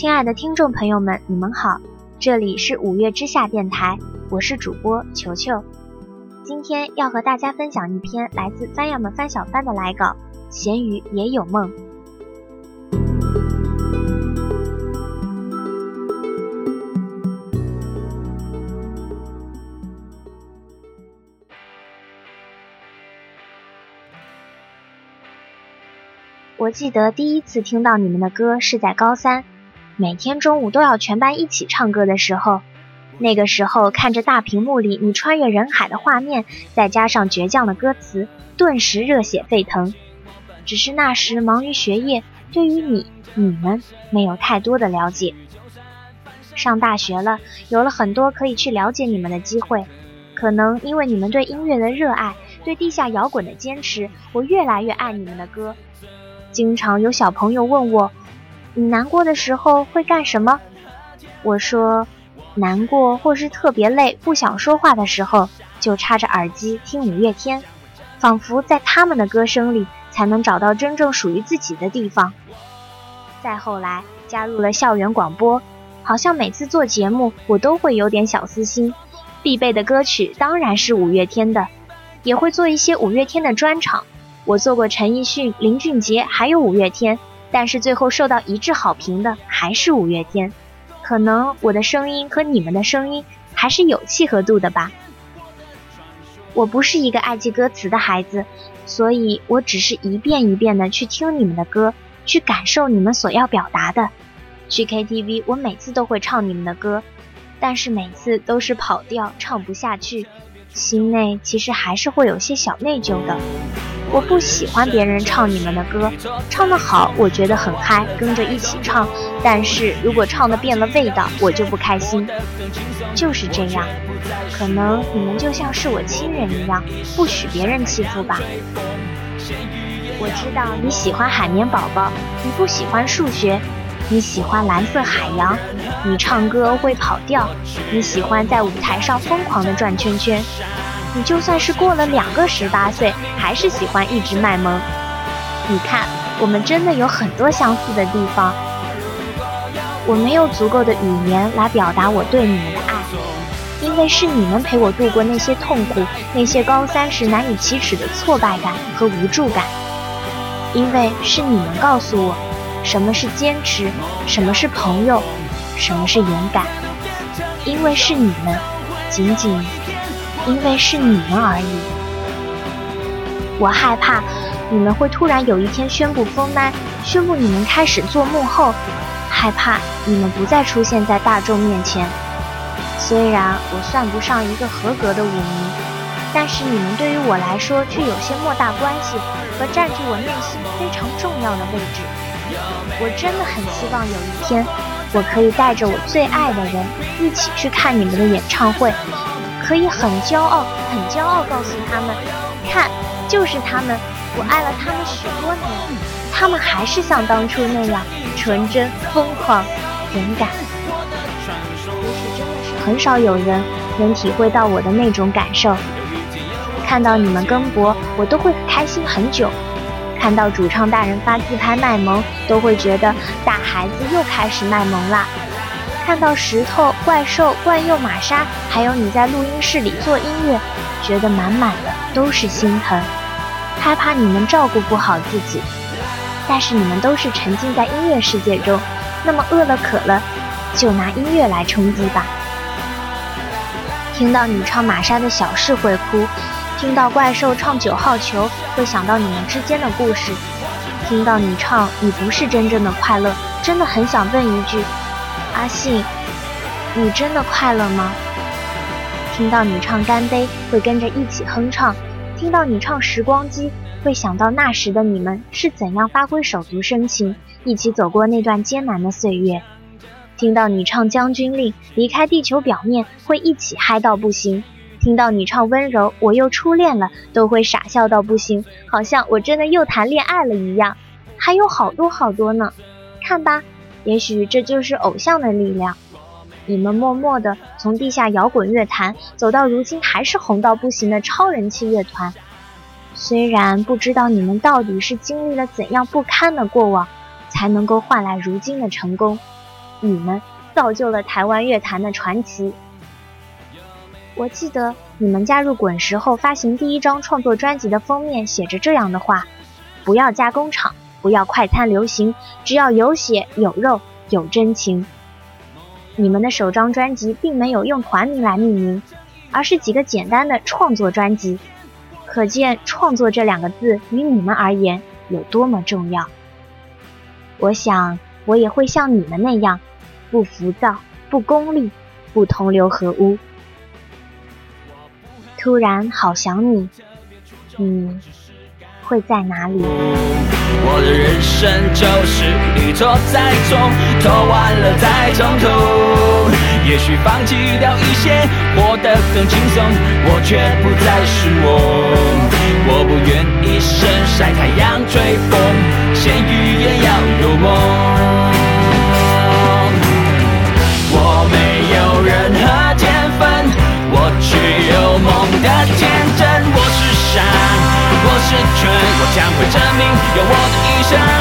亲爱的听众朋友们，你们好，这里是五月之下电台，我是主播球球。今天要和大家分享一篇来自番友们番小翻的来稿，《咸鱼也有梦》。我记得第一次听到你们的歌是在高三，每天中午都要全班一起唱歌的时候。那个时候看着大屏幕里你穿越人海的画面，再加上倔强的歌词，顿时热血沸腾。只是那时忙于学业，对于你、你们没有太多的了解。上大学了，有了很多可以去了解你们的机会。可能因为你们对音乐的热爱，对地下摇滚的坚持，我越来越爱你们的歌。经常有小朋友问我：“你难过的时候会干什么？”我说：“难过或是特别累、不想说话的时候，就插着耳机听五月天，仿佛在他们的歌声里才能找到真正属于自己的地方。”再后来加入了校园广播，好像每次做节目我都会有点小私心，必备的歌曲当然是五月天的，也会做一些五月天的专场。我做过陈奕迅、林俊杰，还有五月天，但是最后受到一致好评的还是五月天。可能我的声音和你们的声音还是有契合度的吧。我不是一个爱记歌词的孩子，所以我只是一遍一遍的去听你们的歌，去感受你们所要表达的。去 KTV，我每次都会唱你们的歌，但是每次都是跑调，唱不下去，心内其实还是会有些小内疚的。我不喜欢别人唱你们的歌，唱得好，我觉得很嗨，跟着一起唱。但是如果唱的变了味道，我就不开心。就是这样，可能你们就像是我亲人一样，不许别人欺负吧。我知道你喜欢海绵宝宝，你不喜欢数学，你喜欢蓝色海洋，你唱歌会跑调，你喜欢在舞台上疯狂的转圈圈。你就算是过了两个十八岁，还是喜欢一直卖萌。你看，我们真的有很多相似的地方。我没有足够的语言来表达我对你们的爱，因为是你们陪我度过那些痛苦，那些高三时难以启齿的挫败感和无助感。因为是你们告诉我，什么是坚持，什么是朋友，什么是勇敢。因为是你们，仅仅。因为是你们而已，我害怕你们会突然有一天宣布封麦，宣布你们开始做幕后，害怕你们不再出现在大众面前。虽然我算不上一个合格的舞迷，但是你们对于我来说却有些莫大关系和占据我内心非常重要的位置。我真的很希望有一天，我可以带着我最爱的人一起去看你们的演唱会。可以很骄傲，很骄傲，告诉他们，看，就是他们，我爱了他们许多年，他们还是像当初那样纯真、疯狂、勇敢。也许真的是很少有人能体会到我的那种感受。看到你们跟博，我都会开心很久；看到主唱大人发自拍卖萌，都会觉得大孩子又开始卖萌啦。看到石头、怪兽、冠佑、玛莎，还有你在录音室里做音乐，觉得满满的都是心疼，害怕你们照顾不好自己。但是你们都是沉浸在音乐世界中，那么饿了渴了，就拿音乐来充饥吧。听到你唱玛莎的小事会哭，听到怪兽唱九号球会想到你们之间的故事，听到你唱你不是真正的快乐，真的很想问一句。阿信，你真的快乐吗？听到你唱《干杯》，会跟着一起哼唱；听到你唱《时光机》，会想到那时的你们是怎样发挥手足深情，一起走过那段艰难的岁月。听到你唱《将军令》，离开地球表面，会一起嗨到不行；听到你唱《温柔》，我又初恋了，都会傻笑到不行，好像我真的又谈恋爱了一样。还有好多好多呢，看吧。也许这就是偶像的力量。你们默默地从地下摇滚乐坛走到如今还是红到不行的超人气乐团。虽然不知道你们到底是经历了怎样不堪的过往，才能够换来如今的成功，你们造就了台湾乐坛的传奇。我记得你们加入滚石后发行第一张创作专辑的封面写着这样的话：不要加工厂，不要快餐流行，只要有血有肉有真情。你们的首张专辑并没有用团名来命名，而是几个简单的创作专辑，可见“创作”这两个字于你们而言有多么重要。我想，我也会像你们那样，不浮躁，不功利，不同流合污。突然好想你，你会在哪里？我的人生就是一错再错，错完了再从头。也许放弃掉一些，活得更轻松，我却不再是我。我不愿一生晒太阳吹风，咸鱼也要有梦。将会证明用我的一生。